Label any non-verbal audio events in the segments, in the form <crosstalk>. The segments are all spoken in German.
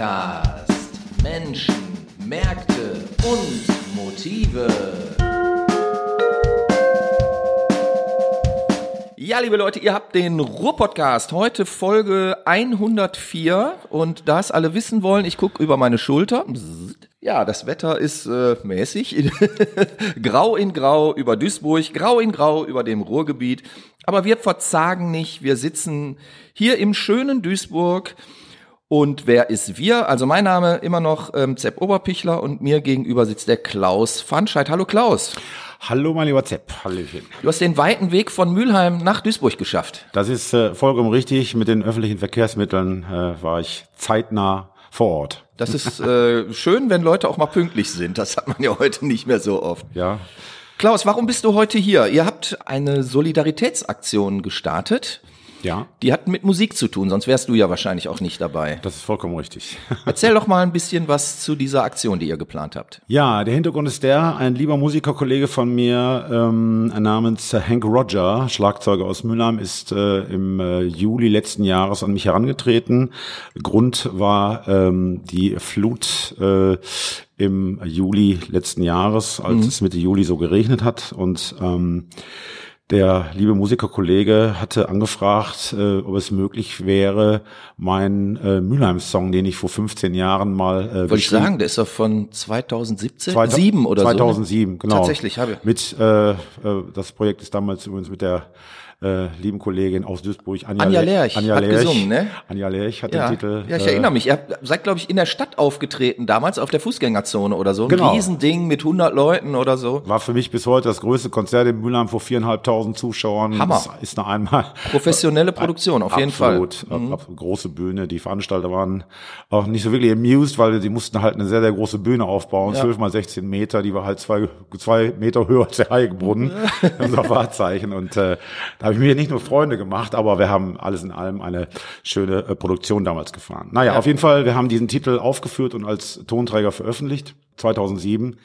Podcast. Menschen, Märkte und Motive. Ja, liebe Leute, ihr habt den Ruhr-Podcast. Heute Folge 104. Und da es alle wissen wollen, ich gucke über meine Schulter. Ja, das Wetter ist äh, mäßig. <laughs> grau in grau über Duisburg, grau in grau über dem Ruhrgebiet. Aber wir verzagen nicht. Wir sitzen hier im schönen Duisburg. Und wer ist wir? Also mein Name immer noch ähm, Zepp Oberpichler und mir gegenüber sitzt der Klaus Fanscheid. Hallo Klaus. Hallo, mein lieber Zepp. Hallöchen. Du hast den weiten Weg von Mülheim nach Duisburg geschafft. Das ist äh, vollkommen richtig. Mit den öffentlichen Verkehrsmitteln äh, war ich zeitnah vor Ort. Das ist äh, schön, wenn Leute auch mal pünktlich sind. Das hat man ja heute nicht mehr so oft. Ja. Klaus, warum bist du heute hier? Ihr habt eine Solidaritätsaktion gestartet. Ja. Die hat mit Musik zu tun, sonst wärst du ja wahrscheinlich auch nicht dabei. Das ist vollkommen richtig. <laughs> Erzähl doch mal ein bisschen was zu dieser Aktion, die ihr geplant habt. Ja, der Hintergrund ist der, ein lieber Musikerkollege von mir ähm, namens Hank Roger, Schlagzeuger aus Mülheim, ist äh, im äh, Juli letzten Jahres an mich herangetreten. Grund war ähm, die Flut äh, im Juli letzten Jahres, als mhm. es Mitte Juli so geregnet hat und ähm, der liebe Musikerkollege hatte angefragt, äh, ob es möglich wäre, meinen äh, Mülheim-Song, den ich vor 15 Jahren mal äh, Wollte ich sagen, der ist doch von 2017? 2000, 7 oder 2007, so. 2007, genau. Tatsächlich, habe ich. Mit, äh, äh, das Projekt ist damals übrigens mit der äh, lieben Kollegin aus Duisburg, Anja, Anja Lerch, Anja hat Lerch, gesungen, ne? Anja Lerch hat ja. den Titel. Ja, ich äh, erinnere mich. Ihr seid, glaube ich, in der Stadt aufgetreten, damals auf der Fußgängerzone oder so. Ein genau. Riesending mit 100 Leuten oder so. War für mich bis heute das größte Konzert in Mülheim vor viereinhalbtausend Zuschauern. Hammer. Das ist eine einmal. Professionelle <laughs> Produktion, auf jeden Fall. Absolut. Mhm. Große Bühne. Die Veranstalter waren auch nicht so wirklich amused, weil sie mussten halt eine sehr, sehr große Bühne aufbauen. Ja. 12 mal 16 Meter. Die war halt zwei, zwei Meter höher als der Heiligenbrunnen. unser <laughs> Wahrzeichen. Und äh, da habe ich mir nicht nur Freunde gemacht, aber wir haben alles in allem eine schöne äh, Produktion damals gefahren. Naja, ja. auf jeden Fall, wir haben diesen Titel aufgeführt und als Tonträger veröffentlicht, 2007.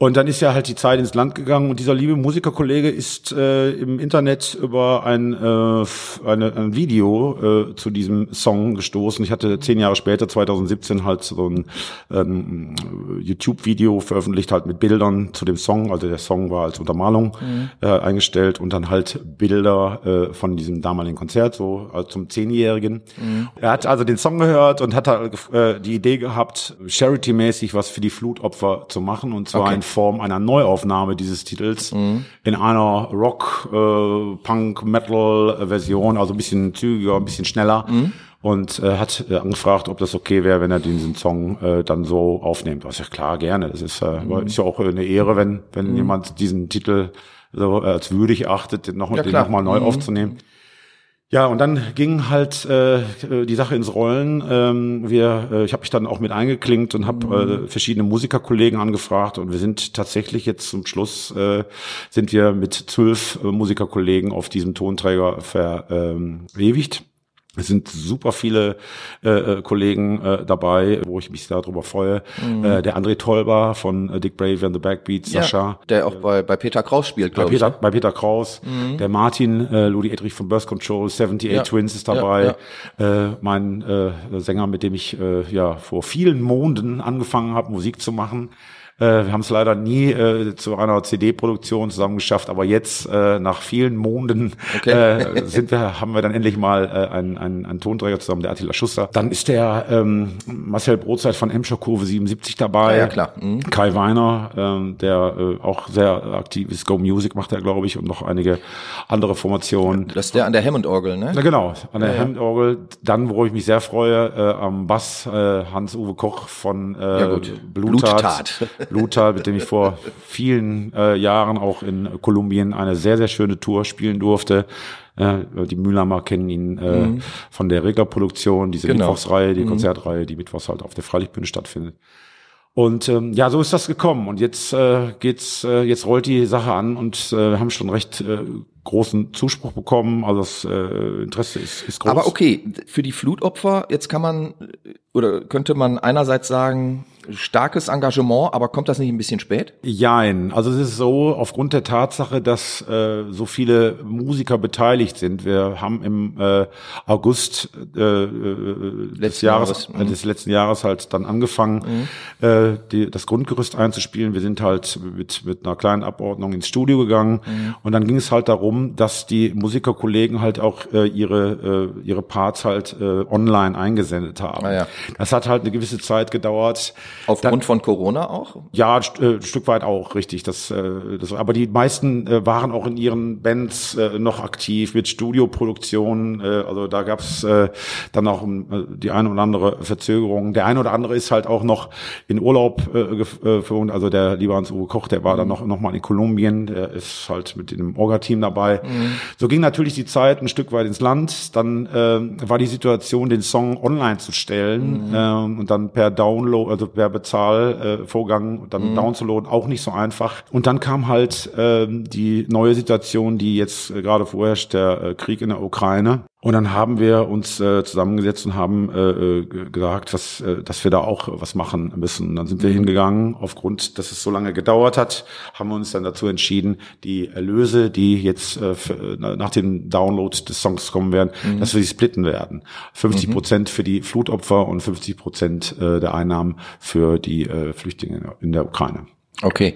Und dann ist ja halt die Zeit ins Land gegangen und dieser liebe Musikerkollege ist äh, im Internet über ein, äh, eine, ein Video äh, zu diesem Song gestoßen. Ich hatte zehn Jahre später, 2017, halt so ein ähm, YouTube-Video veröffentlicht, halt mit Bildern zu dem Song. Also der Song war als Untermalung mhm. äh, eingestellt und dann halt Bilder äh, von diesem damaligen Konzert, so also zum Zehnjährigen. Mhm. Er hat also den Song gehört und hat halt, äh, die Idee gehabt, charity-mäßig was für die Flutopfer zu machen und zwar okay. ein Form einer Neuaufnahme dieses Titels mhm. in einer Rock, äh, Punk, Metal Version, also ein bisschen zügiger, ein bisschen schneller. Mhm. Und äh, hat äh, angefragt, ob das okay wäre, wenn er diesen Song äh, dann so aufnimmt. Was ja klar, gerne. Das ist, äh, mhm. ist ja auch eine Ehre, wenn, wenn mhm. jemand diesen Titel so äh, als würdig achtet, den nochmal ja, noch neu mhm. aufzunehmen. Ja, und dann ging halt äh, die Sache ins Rollen. Ähm, wir, äh, ich habe mich dann auch mit eingeklinkt und habe äh, mhm. verschiedene Musikerkollegen angefragt und wir sind tatsächlich jetzt zum Schluss äh, sind wir mit zwölf äh, Musikerkollegen auf diesem Tonträger verewigt. Ähm, es sind super viele äh, äh, Kollegen äh, dabei, wo ich mich darüber freue. Mhm. Äh, der André Tolber von äh, Dick Brave and the Backbeats, ja, Sascha. Der auch bei, bei Peter Kraus spielt, glaube ich. Ne? Bei Peter Kraus. Mhm. Der Martin äh, Ludi Edrich von Birth Control, 78 ja. Twins ist dabei. Ja. Äh, mein äh, Sänger, mit dem ich äh, ja vor vielen Monden angefangen habe, Musik zu machen. Äh, wir haben es leider nie äh, zu einer CD-Produktion zusammen geschafft, aber jetzt äh, nach vielen Monden okay. äh, sind wir, haben wir dann endlich mal äh, einen, einen, einen Tonträger zusammen, der Attila Schuster. Dann ist der ähm, Marcel Brotzeit von Emscher Kurve 77 dabei. Ja, ja klar. Mhm. Kai Weiner, ähm, der äh, auch sehr aktiv ist. Go Music macht er, glaube ich, und noch einige andere Formationen. Das ist der an der Hammond-Orgel, ne? Ja, genau, an der ja, Hammond-Orgel. Dann, wo ich mich sehr freue, am Bass Hans-Uwe Koch von äh, ja. Bluttat. Bluttat. Luther, mit dem ich vor vielen äh, Jahren auch in Kolumbien eine sehr, sehr schöne Tour spielen durfte. Äh, die Mühlheimer kennen ihn äh, mhm. von der Reglerproduktion, diese genau. Mittwochsreihe, die mhm. Konzertreihe, die mittwochs halt auf der Freilichtbühne stattfindet. Und ähm, ja, so ist das gekommen. Und jetzt äh, geht's, äh, jetzt rollt die Sache an und äh, wir haben schon recht äh, großen Zuspruch bekommen. Also das äh, Interesse ist, ist groß. Aber okay, für die Flutopfer, jetzt kann man oder könnte man einerseits sagen, starkes Engagement, aber kommt das nicht ein bisschen spät? Jein. Also es ist so, aufgrund der Tatsache, dass äh, so viele Musiker beteiligt sind. Wir haben im äh, August äh, äh des Jahres, Jahres. Äh, des letzten Jahres halt dann angefangen, mhm. äh, die, das Grundgerüst einzuspielen. Wir sind halt mit, mit einer kleinen Abordnung ins Studio gegangen mhm. und dann ging es halt darum, dass die Musikerkollegen halt auch äh, ihre, äh, ihre Parts halt äh, online eingesendet haben. Ah, ja. Das hat halt eine gewisse Zeit gedauert. Aufgrund dann, von Corona auch? Ja, ein, äh, Stück weit auch, richtig. Das, äh, das, aber die meisten äh, waren auch in ihren Bands äh, noch aktiv mit Studioproduktionen. Äh, also da gab's äh, dann auch äh, die eine oder andere Verzögerung. Der eine oder andere ist halt auch noch in Urlaub äh, geflogen. Also der lieber Hans Uwe Koch, der war mhm. dann noch, noch mal in Kolumbien. Der ist halt mit dem Orga-Team dabei. Mhm. So ging natürlich die Zeit ein Stück weit ins Land. Dann äh, war die Situation, den Song online zu stellen mhm. äh, und dann per Download, also per Bezahlvorgang äh, dann mhm. downzuladen, auch nicht so einfach. Und dann kam halt äh, die neue Situation, die jetzt äh, gerade vorherrscht, der äh, Krieg in der Ukraine. Und dann haben wir uns äh, zusammengesetzt und haben äh, äh, gesagt, was, äh, dass wir da auch was machen müssen. Und dann sind wir mhm. hingegangen, aufgrund, dass es so lange gedauert hat, haben wir uns dann dazu entschieden, die Erlöse, die jetzt äh, für, nach dem Download des Songs kommen werden, mhm. dass wir sie splitten werden. 50 mhm. Prozent für die Flutopfer und 50 Prozent äh, der Einnahmen für die äh, Flüchtlinge in der Ukraine. Okay.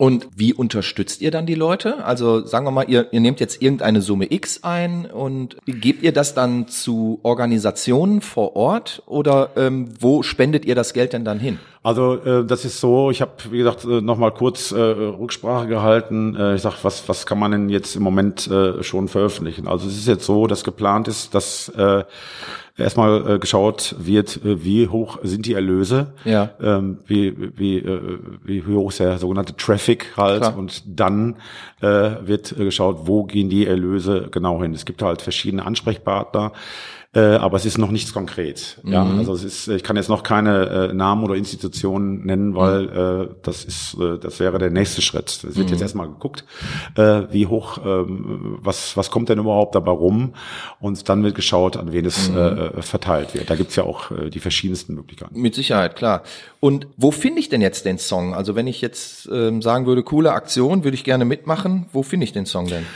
Und wie unterstützt ihr dann die Leute? Also sagen wir mal, ihr, ihr nehmt jetzt irgendeine Summe X ein und gebt ihr das dann zu Organisationen vor Ort oder ähm, wo spendet ihr das Geld denn dann hin? Also äh, das ist so, ich habe, wie gesagt, äh, nochmal kurz äh, Rücksprache gehalten. Äh, ich sag, was, was kann man denn jetzt im Moment äh, schon veröffentlichen? Also es ist jetzt so, dass geplant ist, dass äh, erstmal äh, geschaut wird, äh, wie hoch sind die Erlöse, ja. ähm, wie, wie, äh, wie hoch ist der sogenannte Traffic halt Klar. und dann äh, wird äh, geschaut, wo gehen die Erlöse genau hin. Es gibt halt verschiedene Ansprechpartner äh, aber es ist noch nichts konkret. Mhm. Ja, also es ist, ich kann jetzt noch keine äh, Namen oder Institutionen nennen, weil mhm. äh, das ist, äh, das wäre der nächste Schritt. Es wird mhm. jetzt erstmal geguckt, äh, wie hoch, ähm, was was kommt denn überhaupt dabei rum, und dann wird geschaut, an wen es mhm. äh, verteilt wird. Da gibt's ja auch äh, die verschiedensten Möglichkeiten. Mit Sicherheit, klar. Und wo finde ich denn jetzt den Song? Also wenn ich jetzt ähm, sagen würde, coole Aktion, würde ich gerne mitmachen. Wo finde ich den Song denn?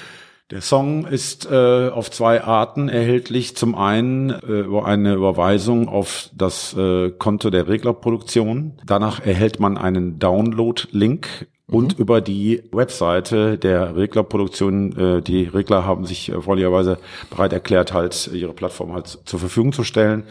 Der Song ist äh, auf zwei Arten erhältlich. Zum einen äh, über eine Überweisung auf das äh, Konto der Reglerproduktion. Danach erhält man einen Download-Link und mhm. über die Webseite der Reglerproduktion. Äh, die Regler haben sich äh, freundlicherweise bereit erklärt, halt ihre Plattform halt zur Verfügung zu stellen.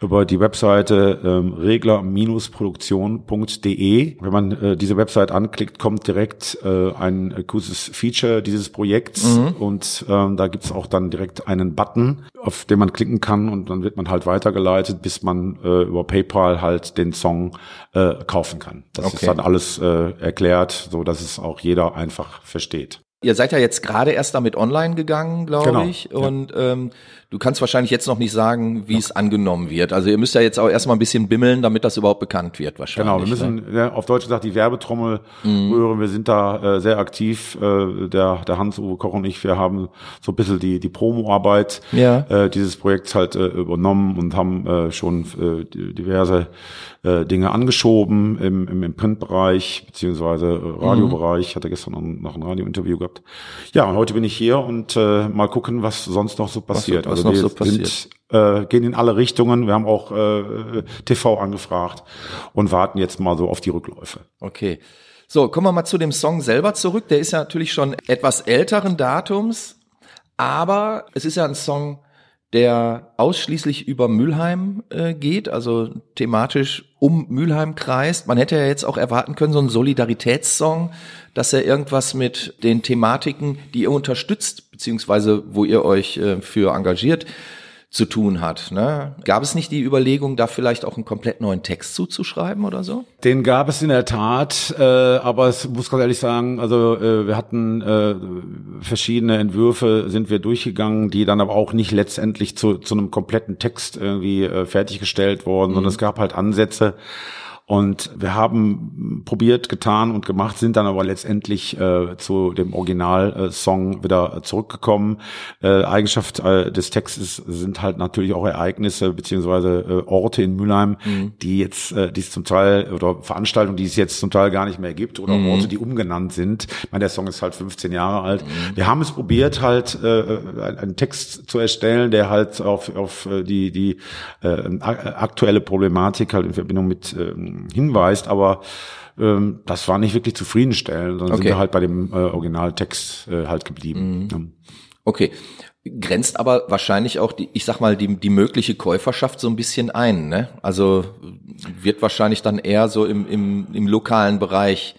Über die Webseite ähm, regler-produktion.de. Wenn man äh, diese Website anklickt, kommt direkt äh, ein kurzes Feature dieses Projekts mhm. und ähm, da gibt's auch dann direkt einen Button, auf den man klicken kann und dann wird man halt weitergeleitet, bis man äh, über PayPal halt den Song äh, kaufen kann. Das okay. ist dann alles äh, erklärt so dass es auch jeder einfach versteht. Ihr seid ja jetzt gerade erst damit online gegangen, glaube genau, ich. Und ja. ähm, du kannst wahrscheinlich jetzt noch nicht sagen, wie ja. es angenommen wird. Also ihr müsst ja jetzt auch erstmal ein bisschen bimmeln, damit das überhaupt bekannt wird, wahrscheinlich. Genau, wir müssen ne? auf Deutsch gesagt die Werbetrommel mhm. rühren. Wir sind da äh, sehr aktiv. Äh, der, der Hans-Uwe Koch und ich, wir haben so ein bisschen die, die Promo-Arbeit ja. äh, dieses Projekts halt äh, übernommen und haben äh, schon äh, diverse äh, Dinge angeschoben im, im, im Printbereich beziehungsweise äh, Radiobereich. Ich hatte gestern noch ein Radiointerview gehabt. Ja, und heute bin ich hier und äh, mal gucken, was sonst noch so passiert. Was, was also wir so passiert. sind äh, gehen in alle Richtungen. Wir haben auch äh, TV angefragt und warten jetzt mal so auf die Rückläufe. Okay. So, kommen wir mal zu dem Song selber zurück. Der ist ja natürlich schon etwas älteren Datums, aber es ist ja ein Song, der ausschließlich über Mülheim äh, geht, also thematisch um Mülheim kreist. Man hätte ja jetzt auch erwarten können, so ein Solidaritätssong, dass er irgendwas mit den Thematiken, die ihr unterstützt, beziehungsweise wo ihr euch äh, für engagiert, zu tun hat. Ne? Gab es nicht die Überlegung, da vielleicht auch einen komplett neuen Text zuzuschreiben oder so? Den gab es in der Tat, äh, aber es muss ganz ehrlich sagen, also äh, wir hatten äh, verschiedene Entwürfe, sind wir durchgegangen, die dann aber auch nicht letztendlich zu, zu einem kompletten Text irgendwie äh, fertiggestellt wurden, mhm. sondern es gab halt Ansätze, Und wir haben probiert, getan und gemacht, sind dann aber letztendlich äh, zu dem Originalsong wieder zurückgekommen. Äh, Eigenschaft äh, des Textes sind halt natürlich auch Ereignisse beziehungsweise äh, Orte in Mülheim, mhm. die jetzt, äh, die es zum Teil oder Veranstaltungen, die es jetzt zum Teil gar nicht mehr gibt oder mhm. Orte, die umgenannt sind. Ich meine, der Song ist halt 15 Jahre alt. Mhm. Wir haben es probiert, halt äh, einen Text zu erstellen, der halt auf, auf die, die aktuelle Problematik halt in Verbindung mit äh, hinweist, aber ähm, das war nicht wirklich zufriedenstellend, sondern okay. sind wir halt bei dem äh, Originaltext äh, halt geblieben. Mhm. Okay. Grenzt aber wahrscheinlich auch die, ich sag mal, die, die mögliche Käuferschaft so ein bisschen ein, ne? Also wird wahrscheinlich dann eher so im, im, im lokalen Bereich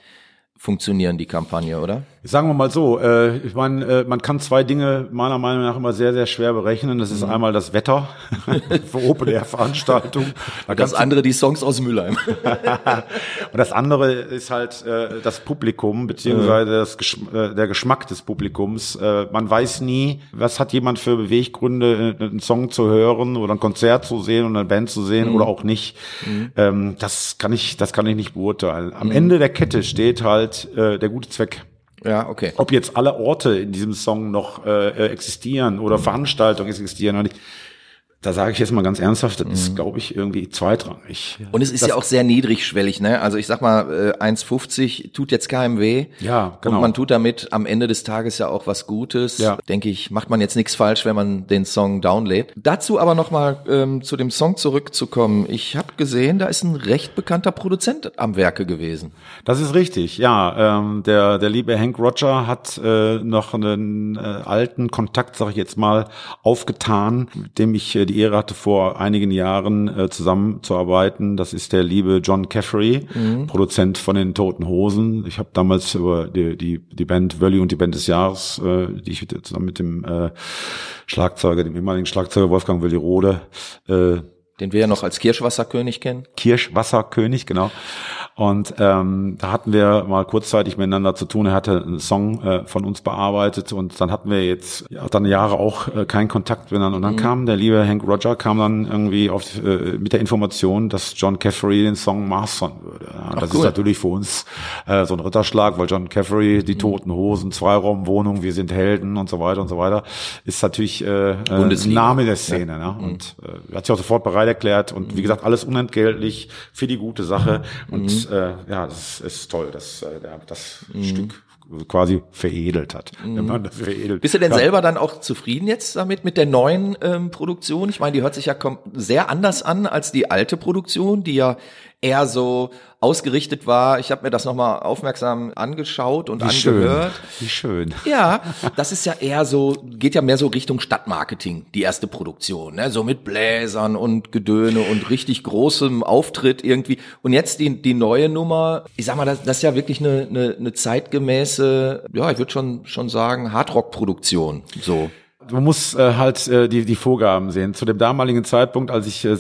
funktionieren, die Kampagne, oder? Sagen wir mal so, äh, ich meine, äh, man kann zwei Dinge meiner Meinung nach immer sehr, sehr schwer berechnen. Das ist mhm. einmal das Wetter <laughs> für Open Air Veranstaltung. Da das andere die Songs aus Mülheim. <laughs> und das andere ist halt äh, das Publikum beziehungsweise mhm. das Gesch äh, der Geschmack des Publikums. Äh, man weiß nie, was hat jemand für Beweggründe, äh, einen Song zu hören oder ein Konzert zu sehen oder eine Band zu sehen mhm. oder auch nicht. Mhm. Ähm, das kann ich, das kann ich nicht beurteilen. Am mhm. Ende der Kette steht halt äh, der gute Zweck. Ja, okay. Ob jetzt alle Orte in diesem Song noch äh, existieren oder Veranstaltungen existieren oder nicht, da sage ich jetzt mal ganz ernsthaft, das mhm. ist, glaube ich, irgendwie zweitrangig. Und es ist das ja auch sehr niedrigschwellig, ne? Also ich sag mal, äh, 1,50 tut jetzt keinem weh. Ja, genau. Und man tut damit am Ende des Tages ja auch was Gutes. Ja. Denke ich, macht man jetzt nichts falsch, wenn man den Song downlädt. Dazu aber nochmal ähm, zu dem Song zurückzukommen. Ich habe gesehen, da ist ein recht bekannter Produzent am Werke gewesen. Das ist richtig, ja. Ähm, der, der liebe Hank Roger hat äh, noch einen äh, alten Kontakt, sag ich jetzt mal, aufgetan, mit dem ich äh, die Ehre hatte, vor einigen Jahren äh, zusammenzuarbeiten. Das ist der liebe John Caffery, mhm. Produzent von den Toten Hosen. Ich habe damals über die, die, die Band Valley und die Band des Jahres, äh, die ich zusammen mit dem äh, Schlagzeuger, dem ehemaligen Schlagzeuger Wolfgang Willi Rode, äh, den wir ja noch als Kirschwasserkönig kennen. Kirschwasserkönig, genau. Und ähm, da hatten wir mal kurzzeitig miteinander zu tun. Er hatte einen Song äh, von uns bearbeitet und dann hatten wir jetzt ja, dann Jahre auch äh, keinen Kontakt miteinander. Und dann mhm. kam der liebe Hank Roger, kam dann irgendwie auf, äh, mit der Information, dass John Caffery den Song mastern würde. Ja, das cool. ist natürlich für uns äh, so ein Ritterschlag, weil John Caffery, die mhm. Toten Hosen, Zweiraumwohnung, wir sind Helden und so weiter und so weiter, ist natürlich äh, äh ein Name der Szene. Ja. Ne? Mhm. Und äh, hat sich auch sofort bereit erklärt und wie mhm. gesagt, alles unentgeltlich für die gute Sache. Und mhm äh, ja, das ist toll, dass äh, der das mhm. Stück quasi veredelt hat. Mhm. veredelt. Bist du denn ja. selber dann auch zufrieden jetzt damit mit der neuen ähm, Produktion? Ich meine, die hört sich ja sehr anders an als die alte Produktion, die ja eher so ausgerichtet war. Ich habe mir das nochmal aufmerksam angeschaut und Wie angehört. Schön. Wie schön. Ja, das ist ja eher so, geht ja mehr so Richtung Stadtmarketing, die erste Produktion, ne? so mit Bläsern und Gedöne und richtig großem Auftritt irgendwie. Und jetzt die, die neue Nummer, ich sag mal, das, das ist ja wirklich eine, eine, eine zeitgemäße, ja, ich würde schon, schon sagen, Hardrock-Produktion, so man muss äh, halt äh, die, die Vorgaben sehen. Zu dem damaligen Zeitpunkt, als ich, äh,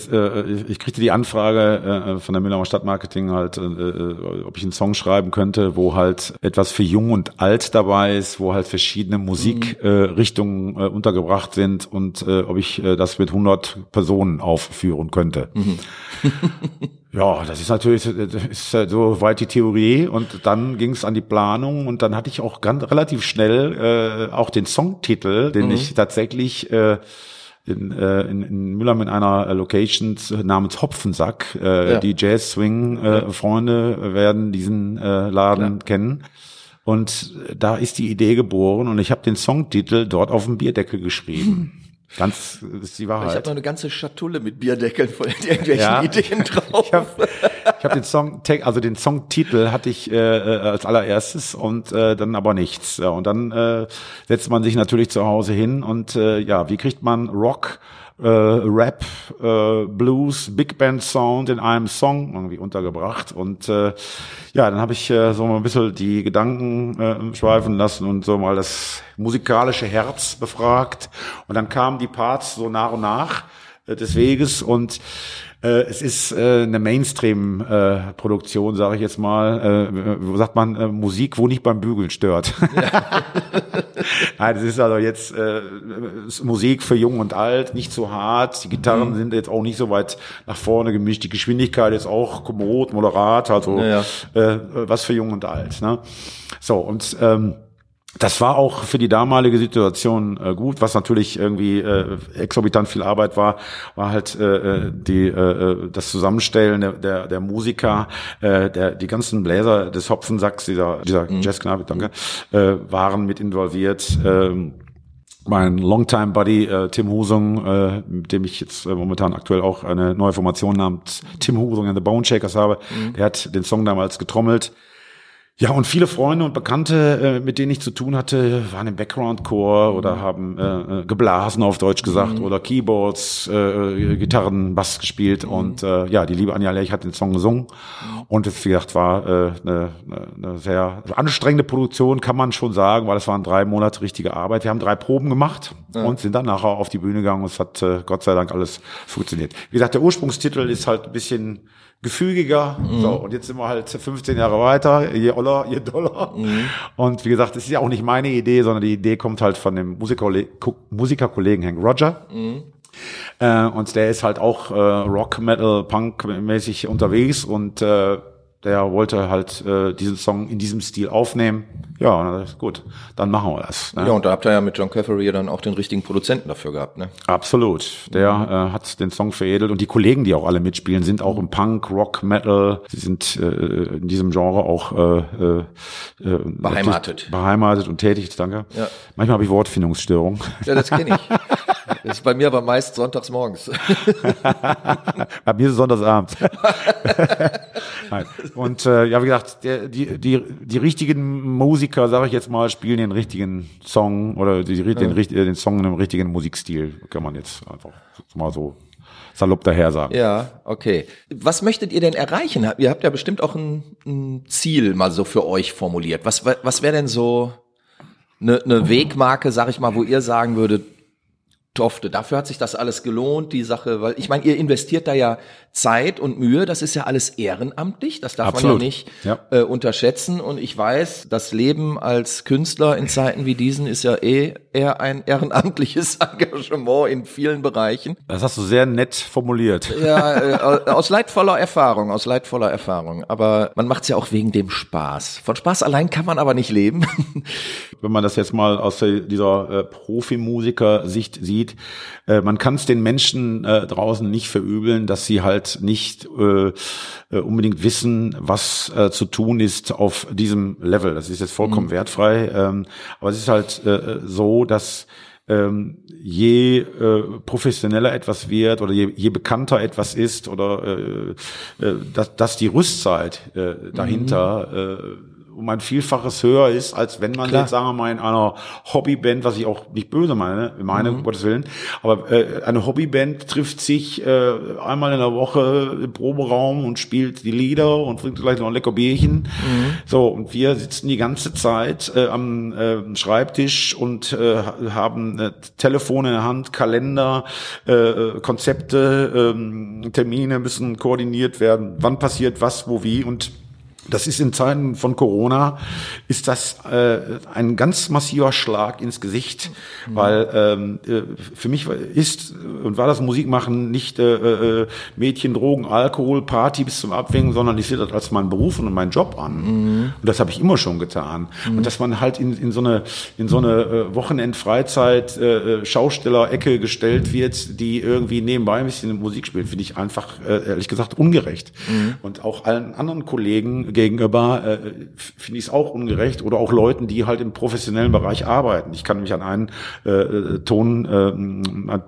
ich kriegte die Anfrage äh, von der Müllheimer Stadtmarketing halt, äh, äh, ob ich einen Song schreiben könnte, wo halt etwas für jung und alt dabei ist, wo halt verschiedene Musikrichtungen mhm. äh, äh, untergebracht sind und äh, ob ich äh, das mit 100 Personen aufführen könnte. Mhm. <laughs> Ja, das ist natürlich das ist so weit die Theorie und dann ging es an die Planung und dann hatte ich auch ganz relativ schnell äh, auch den Songtitel, den mhm. ich tatsächlich äh, in, äh, in, in Mülheim in einer Location namens Hopfensack. Äh, ja. Die Jazz-Swing-Freunde äh, werden diesen äh, Laden Klar. kennen. Und da ist die Idee geboren und ich habe den Songtitel dort auf dem Bierdeckel geschrieben. <laughs> Ganz ist die Wahrheit. Ich habe noch eine ganze Schatulle mit Bierdeckeln von irgendwelchen ja. Ideen drauf. Ich habe hab den Song, also den Songtitel hatte ich äh, äh, als allererstes und äh, dann aber nichts. Und dann äh, setzt man sich natürlich zu Hause hin und äh, ja, wie kriegt man Rock? Äh, Rap, äh, Blues, Big Band Sound in einem Song irgendwie untergebracht. Und äh, ja, dann habe ich äh, so mal ein bisschen die Gedanken äh, schweifen lassen und so mal das musikalische Herz befragt. Und dann kamen die Parts so nach und nach äh, des Weges und äh, es ist äh, eine Mainstream-Produktion, äh, sage ich jetzt mal. Äh, wo sagt man, äh, Musik, wo nicht beim Bügeln stört. Ja. <laughs> Nein, das ist also jetzt äh, Musik für Jung und Alt, nicht zu hart. Die Gitarren mhm. sind jetzt auch nicht so weit nach vorne gemischt. Die Geschwindigkeit ist auch kommod, moderat, also ja, ja. Äh, was für Jung und Alt. Ne? So, und ähm, das war auch für die damalige Situation äh, gut, was natürlich irgendwie äh, exorbitant viel Arbeit war, war halt äh, äh die äh, äh, das Zusammenstellen der der, der Musiker, äh, der die ganzen Bläser des Hopfensacks dieser dieser mhm. Jazzknabe, danke, äh, waren mit involviert. Äh, mein Longtime Buddy äh, Tim Husung, äh, mit dem ich jetzt äh, momentan aktuell auch eine neue Formation namens Tim Husung and the Bone Shakers habe, mhm. der hat den Song damals getrommelt. Ja, und viele Freunde und Bekannte, äh, mit denen ich zu tun hatte, waren im Background-Chor oder haben äh, äh, geblasen, auf Deutsch gesagt, mhm. oder Keyboards, äh, Gitarren, Bass gespielt. Mhm. Und äh, ja, die liebe Anja Lerch hat den Song gesungen. Mhm. Und es, wie gesagt, war äh, eine, eine sehr anstrengende Produktion, kann man schon sagen, weil es waren drei Monate richtige Arbeit. Wir haben drei Proben gemacht ja. und sind dann nachher auf die Bühne gegangen und es hat äh, Gott sei Dank alles funktioniert. Wie gesagt, der Ursprungstitel ist halt ein bisschen gefügiger. Mhm. So, und jetzt sind wir halt 15 Jahre weiter, je oller, je doller. Mhm. Und wie gesagt, es ist ja auch nicht meine Idee, sondern die Idee kommt halt von dem Musikerkollegen Hank Roger. Mhm. Äh, und der ist halt auch äh, Rock, Metal, Punk mäßig unterwegs und äh, der wollte halt äh, diesen Song in diesem Stil aufnehmen. Ja, gut, dann machen wir das. Ne? Ja, und da habt ihr ja mit John Caffery dann auch den richtigen Produzenten dafür gehabt, ne? Absolut. Der mhm. äh, hat den Song veredelt und die Kollegen, die auch alle mitspielen, sind auch im Punk, Rock, Metal. Sie sind äh, in diesem Genre auch äh, äh, äh beheimatet. Beheimatet und tätig, danke. Ja. Manchmal habe ich Wortfindungsstörung. Ja, das kenne ich. <laughs> Das ist bei mir aber meist sonntags morgens. <laughs> bei mir ist es sonntagsabends. <laughs> Nein. Und äh, ja, wie gesagt, der, die, die, die richtigen Musiker, sage ich jetzt mal, spielen den richtigen Song oder die, den, ja. den Song in einem richtigen Musikstil, kann man jetzt einfach mal so salopp daher sagen. Ja, okay. Was möchtet ihr denn erreichen? Ihr habt ja bestimmt auch ein, ein Ziel mal so für euch formuliert. Was, was wäre denn so eine, eine Wegmarke, sag ich mal, wo ihr sagen würdet, Tofte. Dafür hat sich das alles gelohnt, die Sache, weil ich meine, ihr investiert da ja Zeit und Mühe, das ist ja alles ehrenamtlich, das darf Absolut. man ja nicht ja. Äh, unterschätzen. Und ich weiß, das Leben als Künstler in Zeiten wie diesen ist ja eh eher ein ehrenamtliches <laughs> Engagement in vielen Bereichen. Das hast du sehr nett formuliert. Ja, <laughs> äh, aus leidvoller Erfahrung, aus leidvoller Erfahrung. Aber man macht es ja auch wegen dem Spaß. Von Spaß allein kann man aber nicht leben. <laughs> Wenn man das jetzt mal aus dieser äh, Profimusiker-Sicht sieht, äh, man kann es den Menschen äh, draußen nicht verübeln, dass sie halt nicht äh, äh, unbedingt wissen, was äh, zu tun ist auf diesem Level. Das ist jetzt vollkommen mhm. wertfrei. Ähm, aber es ist halt äh, so, dass ähm, je äh, professioneller etwas wird oder je, je bekannter etwas ist oder äh, äh, dass, dass die Rüstzeit äh, dahinter mhm. äh, um ein Vielfaches höher ist, als wenn man Klar. jetzt, sagen wir mal, in einer Hobbyband, was ich auch nicht böse meine, meine, mhm. um Gottes Willen, aber äh, eine Hobbyband trifft sich äh, einmal in der Woche im Proberaum und spielt die Lieder und trinkt gleich noch ein lecker Bierchen. Mhm. So, und wir sitzen die ganze Zeit äh, am äh, Schreibtisch und äh, haben äh, Telefone in der Hand, Kalender, äh, äh Konzepte, äh, Termine müssen koordiniert werden, wann passiert was, wo, wie und das ist in Zeiten von Corona, ist das äh, ein ganz massiver Schlag ins Gesicht, mhm. weil ähm, äh, für mich ist und war das Musikmachen nicht äh, äh, Mädchen, Drogen, Alkohol, Party bis zum Abwängen, sondern ich sehe das als meinen Beruf und meinen Job an. Mhm. Und das habe ich immer schon getan. Mhm. Und dass man halt in, in so eine, in so eine äh, Wochenend-Freizeit äh, äh, Schausteller-Ecke gestellt wird, die irgendwie nebenbei ein bisschen Musik spielt, finde ich einfach, äh, ehrlich gesagt, ungerecht. Mhm. Und auch allen anderen Kollegen gegenüber äh, finde ich es auch ungerecht oder auch Leuten, die halt im professionellen Bereich arbeiten. Ich kann mich an einen äh, Ton äh,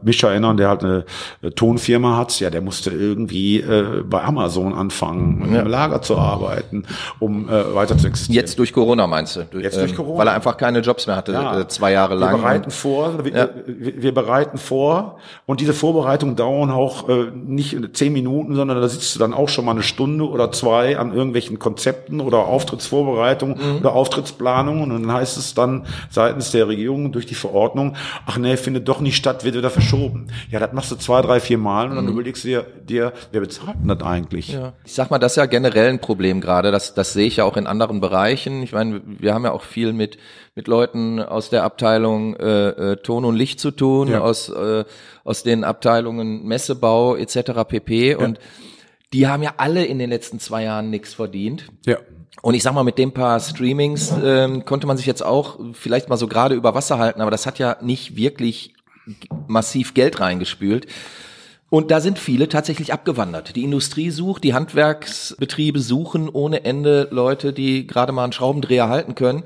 mich erinnern, der halt eine äh, Tonfirma hat. Ja, der musste irgendwie äh, bei Amazon anfangen, ja. im Lager zu arbeiten, um äh, weiter zu existieren. Jetzt durch Corona meinst du? Durch, Jetzt durch ähm, Corona. Weil er einfach keine Jobs mehr hatte, ja. äh, zwei Jahre lang. Wir bereiten vor, wir, ja. wir, wir, bereiten vor und diese Vorbereitungen dauern auch äh, nicht zehn Minuten, sondern da sitzt du dann auch schon mal eine Stunde oder zwei an irgendwelchen Konzerten Konzepten oder Auftrittsvorbereitungen mhm. oder Auftrittsplanungen und dann heißt es dann seitens der Regierung durch die Verordnung, ach nee, findet doch nicht statt, wird wieder verschoben. Ja, das machst du zwei, drei, vier Mal und dann mhm. überlegst du dir, dir, wer bezahlt denn das eigentlich? Ja. Ich sag mal, das ist ja generell ein Problem gerade, das, das sehe ich ja auch in anderen Bereichen. Ich meine, wir haben ja auch viel mit mit Leuten aus der Abteilung äh, äh, Ton und Licht zu tun, ja. aus äh, aus den Abteilungen Messebau etc. pp. Ja. Und die haben ja alle in den letzten zwei Jahren nichts verdient. Ja. Und ich sag mal, mit dem paar Streamings ähm, konnte man sich jetzt auch vielleicht mal so gerade über Wasser halten, aber das hat ja nicht wirklich massiv Geld reingespült. Und da sind viele tatsächlich abgewandert. Die Industrie sucht, die Handwerksbetriebe suchen ohne Ende Leute, die gerade mal einen Schraubendreher halten können.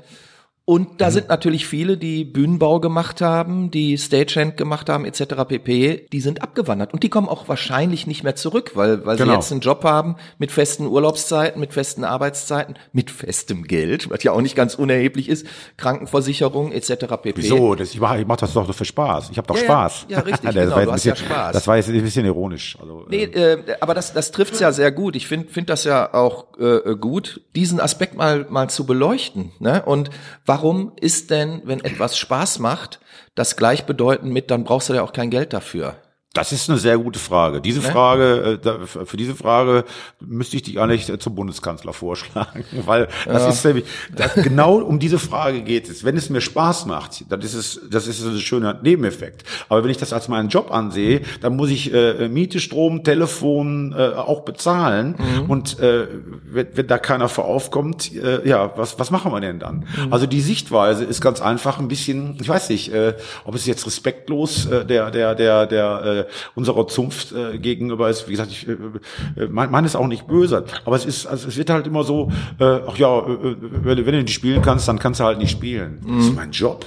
Und da mhm. sind natürlich viele, die Bühnenbau gemacht haben, die Stagehand gemacht haben, etc. pp. Die sind abgewandert und die kommen auch wahrscheinlich nicht mehr zurück, weil weil genau. sie jetzt einen Job haben mit festen Urlaubszeiten, mit festen Arbeitszeiten, mit festem Geld, was ja auch nicht ganz unerheblich ist, Krankenversicherung etc. pp. Wieso? Das, ich mache ich mach das doch für Spaß. Ich habe doch ja, Spaß. Ja, ja richtig. <laughs> genau, du bisschen, hast ja Spaß. Das war jetzt ein bisschen ironisch. Also, nee, äh, äh aber das das trifft's ja sehr gut. Ich finde find das ja auch äh, gut, diesen Aspekt mal mal zu beleuchten. Ne? Und warum warum ist denn, wenn etwas Spaß macht, das gleichbedeutend mit, dann brauchst du ja auch kein Geld dafür? Das ist eine sehr gute Frage. Diese ne? Frage, äh, für diese Frage müsste ich dich eigentlich zum Bundeskanzler vorschlagen, <laughs> weil das ja. ist nämlich, das, genau um diese Frage geht es. Wenn es mir Spaß macht, dann ist es, das ist ein schöner Nebeneffekt. Aber wenn ich das als meinen Job ansehe, dann muss ich äh, Miete, Strom, Telefon äh, auch bezahlen. Mhm. Und äh, wenn, wenn da keiner voraufkommt, äh, ja, was, was machen wir denn dann? Mhm. Also die Sichtweise ist ganz einfach ein bisschen, ich weiß nicht, äh, ob es jetzt respektlos äh, der, der, der, der äh, unserer Zunft äh, gegenüber ist. Wie gesagt, ich äh, äh meine mein ist auch nicht böse, aber es ist, also es wird halt immer so, äh, ach ja, äh, äh, wenn, wenn du nicht spielen kannst, dann kannst du halt nicht spielen. Mhm. Das ist mein Job.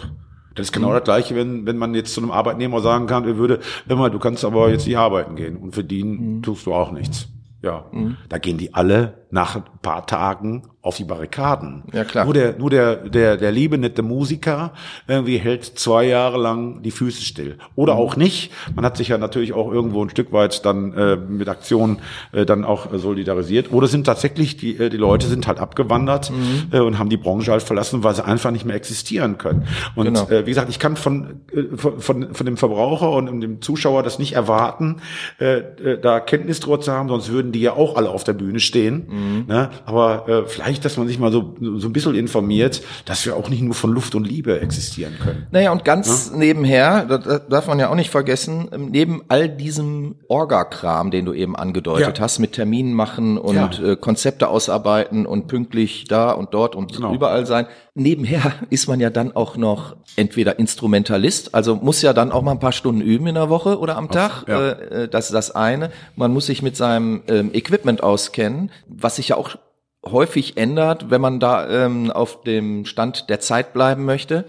Das ist genau mhm. das Gleiche, wenn, wenn man jetzt zu einem Arbeitnehmer sagen kann, er würde, immer, du kannst aber jetzt nicht arbeiten gehen und verdienen mhm. tust du auch nichts. Ja, mhm. da gehen die alle nach ein paar Tagen auf die Barrikaden. Ja, klar. Nur der, nur der, der, der liebe, nette Musiker irgendwie hält zwei Jahre lang die Füße still. Oder mhm. auch nicht. Man hat sich ja natürlich auch irgendwo ein Stück weit dann äh, mit Aktionen äh, dann auch äh, solidarisiert. Oder sind tatsächlich, die, äh, die Leute sind halt abgewandert mhm. äh, und haben die Branche halt verlassen, weil sie einfach nicht mehr existieren können. Und genau. äh, wie gesagt, ich kann von, äh, von, von, von dem Verbraucher und dem Zuschauer das nicht erwarten, äh, äh, da Kenntnis drüber zu haben, sonst würden die ja auch alle auf der Bühne stehen. Mhm. Ne? Aber äh, vielleicht vielleicht, dass man sich mal so, so ein bisschen informiert, dass wir auch nicht nur von Luft und Liebe existieren können. Naja, und ganz ja? nebenher, das darf man ja auch nicht vergessen, ähm, neben all diesem Orga-Kram, den du eben angedeutet ja. hast, mit Terminen machen und ja. äh, Konzepte ausarbeiten und pünktlich da und dort und genau. überall sein, nebenher <laughs> ist man ja dann auch noch entweder Instrumentalist, also muss ja dann auch mal ein paar Stunden üben in der Woche oder am Tag. Ja. Äh, äh, das ist das eine. Man muss sich mit seinem ähm, Equipment auskennen, was sich ja auch häufig ändert, wenn man da ähm, auf dem Stand der Zeit bleiben möchte.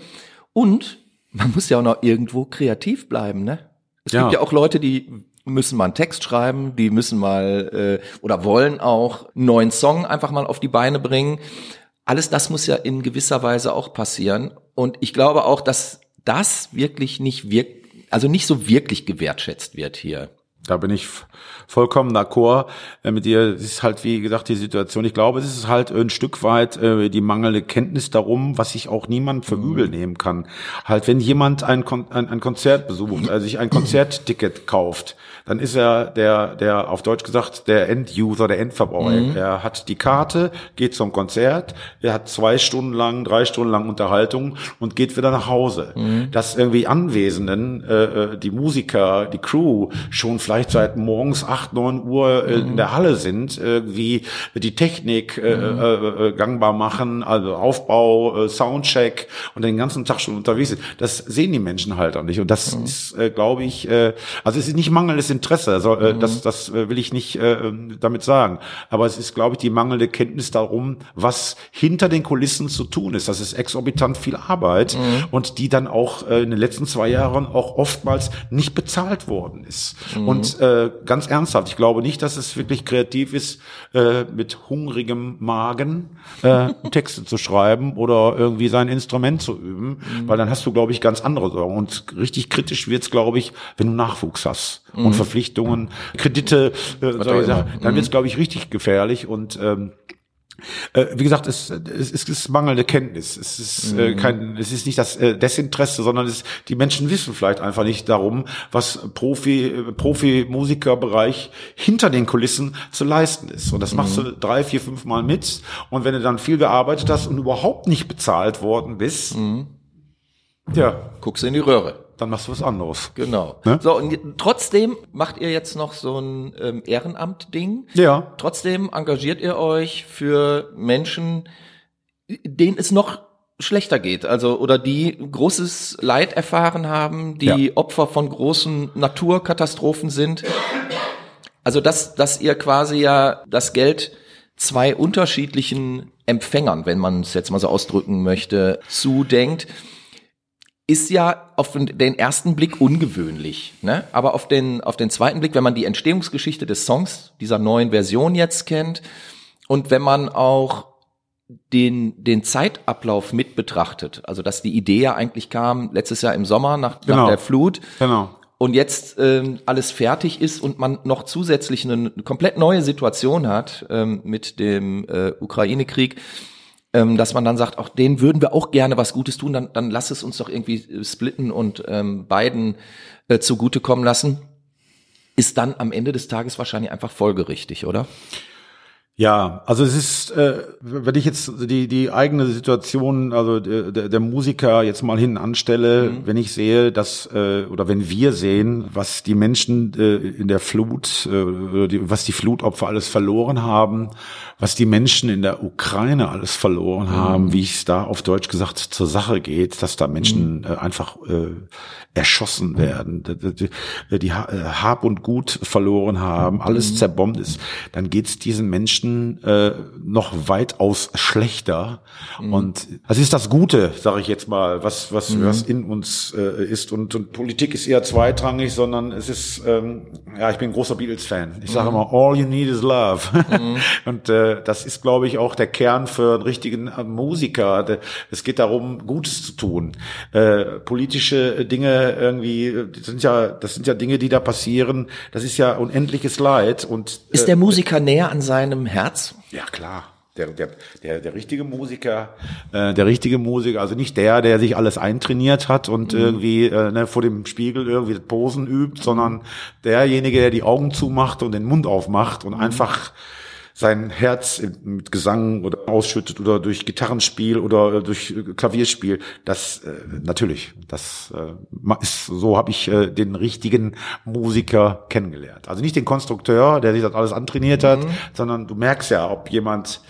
Und man muss ja auch noch irgendwo kreativ bleiben, ne? Es ja. gibt ja auch Leute, die müssen mal einen Text schreiben, die müssen mal äh, oder wollen auch einen neuen Song einfach mal auf die Beine bringen. Alles das muss ja in gewisser Weise auch passieren. Und ich glaube auch, dass das wirklich nicht wirkt, also nicht so wirklich gewertschätzt wird hier. Da bin ich vollkommen d'accord äh, mit dir. Es ist halt, wie gesagt, die Situation. Ich glaube, es ist halt ein Stück weit äh, die mangelnde Kenntnis darum, was sich auch niemand für übel nehmen kann. Halt, wenn jemand ein, Kon ein, ein Konzert besucht, also sich ein <clears throat> Konzertticket kauft, dann ist er der, der auf Deutsch gesagt, der End-User, der Endverbraucher. Mhm. Er hat die Karte, geht zum Konzert, er hat zwei Stunden lang, drei Stunden lang Unterhaltung und geht wieder nach Hause. Mhm. Dass irgendwie Anwesenden, äh, äh die Musiker, die Crew schon vielleicht seit morgens acht, neun Uhr äh, in der Halle sind, irgendwie die Technik äh, mhm. äh, äh, gangbar machen, also Aufbau, äh, Soundcheck und den ganzen Tag schon unterwegs sind. Das sehen die Menschen halt auch nicht. Und das mhm. ist, äh, glaube ich, äh, also es ist nicht mangelndes Interesse, also, äh, mhm. das, das äh, will ich nicht äh, damit sagen. Aber es ist, glaube ich, die mangelnde Kenntnis darum, was hinter den Kulissen zu tun ist. Das ist exorbitant viel Arbeit mhm. und die dann auch äh, in den letzten zwei Jahren auch oftmals nicht bezahlt worden ist. Mhm. Und äh, ganz ernsthaft, ich glaube nicht, dass es wirklich kreativ ist, äh, mit hungrigem Magen äh, <laughs> Texte zu schreiben oder irgendwie sein Instrument zu üben, mhm. weil dann hast du, glaube ich, ganz andere Sorgen. Und richtig kritisch wird's, glaube ich, wenn du Nachwuchs hast mhm. und Verpflichtungen, Kredite, äh, solche Sachen, dann wird's, mhm. glaube ich, richtig gefährlich und ähm, Äh, wie gesagt, es, es, es ist mangelnde Kenntnis. Es ist äh, kein, es ist nicht das äh, Desinteresse, sondern es, die Menschen wissen vielleicht einfach nicht darum, was Profi, äh, Profi-Musikerbereich hinter den Kulissen zu leisten ist. Und das machst du drei, vier, fünf Mal mit. Und wenn du dann viel gearbeitet hast und überhaupt nicht bezahlt worden bist, ja, Guckst du in die Röhre. Dann machst du was anderes. Genau. Ne? So, und trotzdem macht ihr jetzt noch so ein ähm, Ehrenamt-Ding. Ja. Trotzdem engagiert ihr euch für Menschen, denen es noch schlechter geht, also oder die großes Leid erfahren haben, die Ja. Opfer von großen Naturkatastrophen sind. Also dass, dass ihr quasi ja das Geld zwei unterschiedlichen Empfängern, wenn man es jetzt mal so ausdrücken möchte, zudenkt, ist ja auf den ersten Blick ungewöhnlich, ne? Aber auf den auf den zweiten Blick, wenn man die Entstehungsgeschichte des Songs dieser neuen Version jetzt kennt und wenn man auch den den Zeitablauf mit betrachtet, also dass die Idee ja eigentlich kam letztes Jahr im Sommer nach, nach Genau. der Flut Genau. und jetzt ähm, alles fertig ist und man noch zusätzlich eine komplett neue Situation hat ähm, mit dem äh, Ukraine-Krieg, ähm, dass man dann sagt, auch denen würden wir auch gerne was Gutes tun, dann, dann lass es uns doch irgendwie äh, splitten und ähm, beiden äh, zugutekommen lassen, ist dann am Ende des Tages wahrscheinlich einfach folgerichtig, oder? Ja, also es ist, äh, wenn ich jetzt die die eigene Situation, also der, der Musiker jetzt mal hinten anstelle, wenn ich sehe, dass äh, oder wenn wir sehen, was die Menschen äh, in der Flut, äh, oder die, was die Flutopfer alles verloren haben, was die Menschen in der Ukraine alles verloren haben, wie es da auf Deutsch gesagt zur Sache geht, dass da Menschen äh, einfach äh, erschossen werden, die, die, die äh, Hab und Gut verloren haben, alles zerbombt ist, dann geht's diesen Menschen äh, noch weitaus schlechter. Und das ist das Gute, sage ich jetzt mal, was was was in uns äh, ist. Und, und Politik ist eher zweitrangig, sondern es ist, ähm, ja, ich bin ein großer Beatles-Fan. Ich sage immer, all you need is love. <laughs> und äh, das ist, glaube ich, auch der Kern für einen richtigen äh, Musiker. Es geht darum, Gutes zu tun. Äh, politische Dinge irgendwie, äh, das sind ja, das sind ja Dinge, die da passieren. Das ist ja unendliches Leid und Ist der Musiker näher an seinem Herz? ja, klar. Der, der, der, der richtige Musiker, äh, der richtige Musiker, also nicht der, der sich alles eintrainiert hat und irgendwie äh, ne, vor dem Spiegel irgendwie Posen übt, sondern derjenige, der die Augen zumacht und den Mund aufmacht und einfach sein Herz mit Gesang oder ausschüttet oder durch Gitarrenspiel oder äh, durch äh, Klavierspiel. Das äh, natürlich, das äh, ist so habe ich äh, den richtigen Musiker kennengelernt. Also nicht den Konstrukteur, der sich das alles antrainiert hat, sondern du merkst ja, ob jemand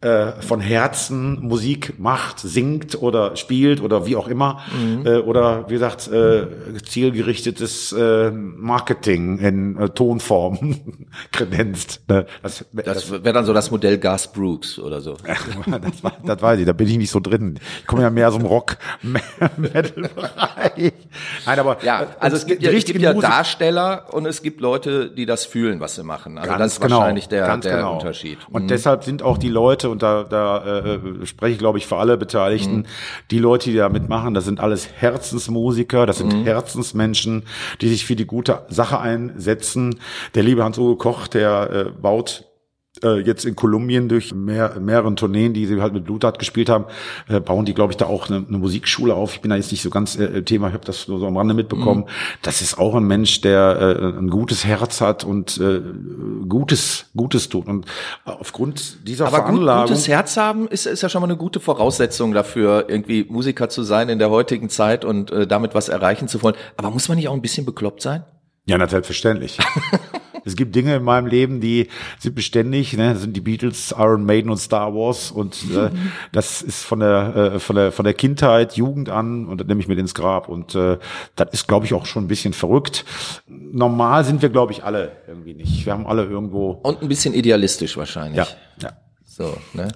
äh, von Herzen Musik macht, singt oder spielt oder wie auch immer äh, oder wie gesagt äh, zielgerichtetes äh, Marketing in äh, Tonform <laughs> kredenzt. Ne? Das, Das wäre dann so das Modell Gas Brooks oder so. <laughs> das, das weiß ich, da bin ich nicht so drin. Ich komme ja mehr aus dem Rock-Metal-Bereich. <laughs> Nein, aber Ja, also es gibt die ja, es richtigen gibt ja Musik- Darsteller und es gibt Leute, die das fühlen, was sie machen. Also Ganz das ist genau, wahrscheinlich der, der genau. Unterschied. Und Mhm. deshalb sind auch die Leute, und da, da äh, spreche ich, glaube ich, für alle Beteiligten, die Leute, die da mitmachen, das sind alles Herzensmusiker, das sind Herzensmenschen, die sich für die gute Sache einsetzen. Der liebe Hans-Uwe Koch, der äh, baut äh, jetzt in Kolumbien durch mehr, mehreren Tourneen, die sie halt mit Blutart gespielt haben, äh, bauen die, glaube ich, da auch eine, eine Musikschule auf. Ich bin da jetzt nicht so ganz äh, Thema, ich habe das nur so am Rande mitbekommen. Das ist auch ein Mensch, der äh, ein gutes Herz hat und äh, Gutes, Gutes tut. Und aufgrund dieser Aber gut, Veranlagung. gutes Herz haben ist, ist ja schon mal eine gute Voraussetzung dafür, irgendwie Musiker zu sein in der heutigen Zeit und äh, damit was erreichen zu wollen. Aber muss man nicht auch ein bisschen bekloppt sein? Ja, na, selbstverständlich. <laughs> es gibt Dinge in meinem Leben, die sind beständig. Ne? Das sind die Beatles, Iron Maiden und Star Wars. Und äh, <laughs> das ist von der, äh, von der von der Kindheit, Jugend an und das nehme ich mit ins Grab. Und äh, das ist, glaube ich, auch schon ein bisschen verrückt. Normal sind wir, glaube ich, alle irgendwie nicht. Wir haben alle irgendwo. Und ein bisschen idealistisch wahrscheinlich. Ja, ja. So, ne?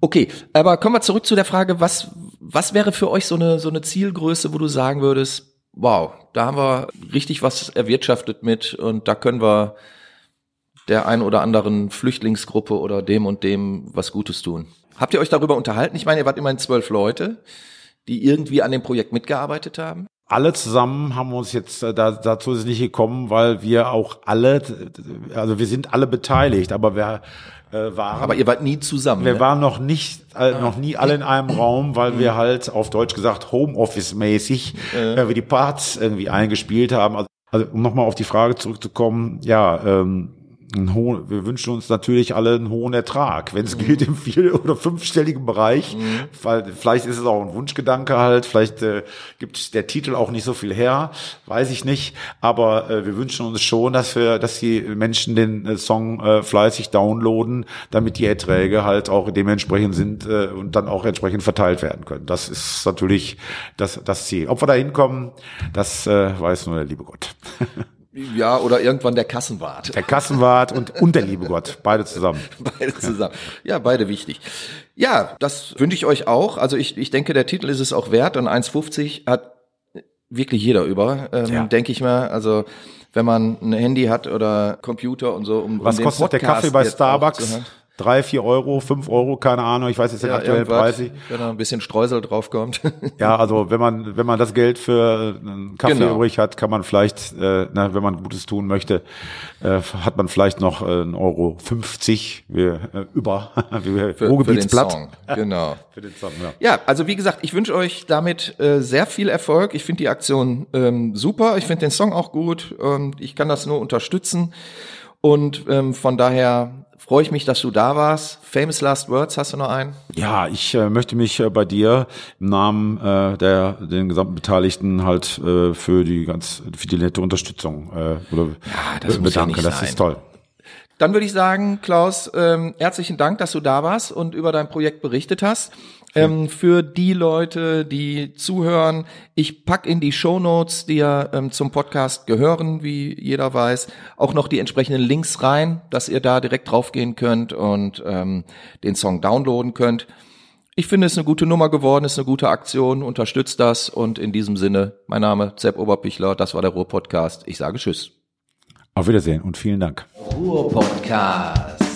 Okay, aber kommen wir zurück zu der Frage, was, was wäre für euch so eine, so eine Zielgröße, wo du sagen würdest, wow, da haben wir richtig was erwirtschaftet mit und da können wir der ein oder anderen Flüchtlingsgruppe oder dem und dem was Gutes tun. Habt ihr euch darüber unterhalten? Ich meine, ihr wart immerhin zwölf Leute, die irgendwie an dem Projekt mitgearbeitet haben. alle zusammen haben uns jetzt, äh, da, dazu ist nicht gekommen, weil wir auch alle, also wir sind alle beteiligt, aber wir äh, waren. Aber ihr wart nie zusammen. Wir ne? waren noch nicht, äh, noch nie alle in einem Raum, weil Mhm. wir halt auf Deutsch gesagt Homeoffice-mäßig äh, wir die Parts irgendwie eingespielt haben. Also, also um nochmal auf die Frage zurückzukommen, ja, ähm, hohen, wir wünschen uns natürlich alle einen hohen Ertrag, wenn es Mhm. gilt im vier- oder fünfstelligen Bereich, weil vielleicht ist es auch ein Wunschgedanke halt, vielleicht äh, gibt der Titel auch nicht so viel her, weiß ich nicht, aber äh, wir wünschen uns schon, dass wir, dass die Menschen den äh, Song äh, fleißig downloaden, damit die Erträge halt auch dementsprechend sind äh, und dann auch entsprechend verteilt werden können. Das ist natürlich das, das Ziel. Ob wir da hinkommen, das äh, weiß nur der liebe Gott. <laughs> Ja, oder irgendwann der Kassenwart. Der Kassenwart und, und der liebe Gott, beide zusammen. <laughs> Beide zusammen. Ja, beide wichtig. Ja, das wünsche ich euch auch. Also ich, ich denke, der Titel ist es auch wert und 1,50 hat wirklich jeder über, ähm, Ja. denke ich mal. Also wenn man ein Handy hat oder Computer und so, um, Was um kostet der Kaffee bei Starbucks? Drei, vier Euro, fünf Euro, keine Ahnung. Ich weiß jetzt den Ja, aktuellen Preis. wenn da ein bisschen Streusel draufkommt. <laughs> Ja, also wenn man wenn man das Geld für einen Kaffee Genau. übrig hat, kann man vielleicht, äh, na, wenn man Gutes tun möchte, äh, hat man vielleicht noch äh, einen Euro 50 wir, äh, über <laughs> wir für, für den Ruhrgebietsblatt. Song. Genau. <laughs> Für den Song, ja. Ja, also wie gesagt, ich wünsche euch damit äh, sehr viel Erfolg. Ich finde die Aktion ähm, super. Ich finde den Song auch gut. Und ich kann das nur unterstützen. Und ähm, von daher freue ich mich, dass du da warst. Famous Last Words, hast du noch einen? Ja, ich äh, möchte mich äh, bei dir im Namen äh, der den gesamten Beteiligten halt äh, für die ganz für die nette Unterstützung äh, oder das äh, ja bedanken. nicht das sein. ist toll. Dann würde ich sagen, Klaus, ähm, herzlichen Dank, dass du da warst und über dein Projekt berichtet hast. Ähm, für die Leute, die zuhören, ich pack in die Shownotes, die ja ähm, zum Podcast gehören, wie jeder weiß, auch noch die entsprechenden Links rein, dass ihr da direkt draufgehen könnt und ähm, den Song downloaden könnt. Ich finde es eine gute Nummer geworden, ist eine gute Aktion, unterstützt das und in diesem Sinne, mein Name Sepp Oberpichler, das war der Ruhr Podcast. Ich sage Tschüss. Auf Wiedersehen und vielen Dank. Ruhr Podcast.